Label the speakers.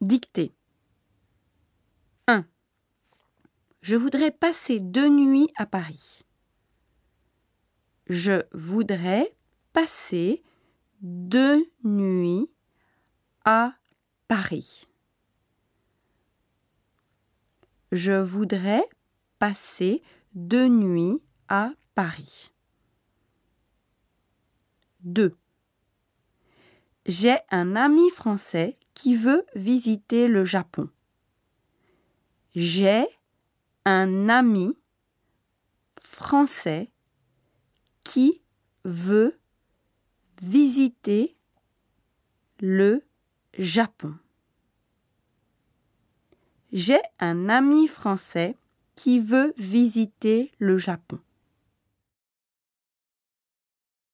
Speaker 1: Dictée. 1. Je voudrais passer deux nuits à Paris. Je voudrais passer deux nuits à Paris. Je voudrais passer deux nuits à Paris. 2. J'ai un ami français qui veut visiter le Japon. J'ai un ami français qui veut visiter le Japon. J'ai un ami français qui veut visiter le Japon.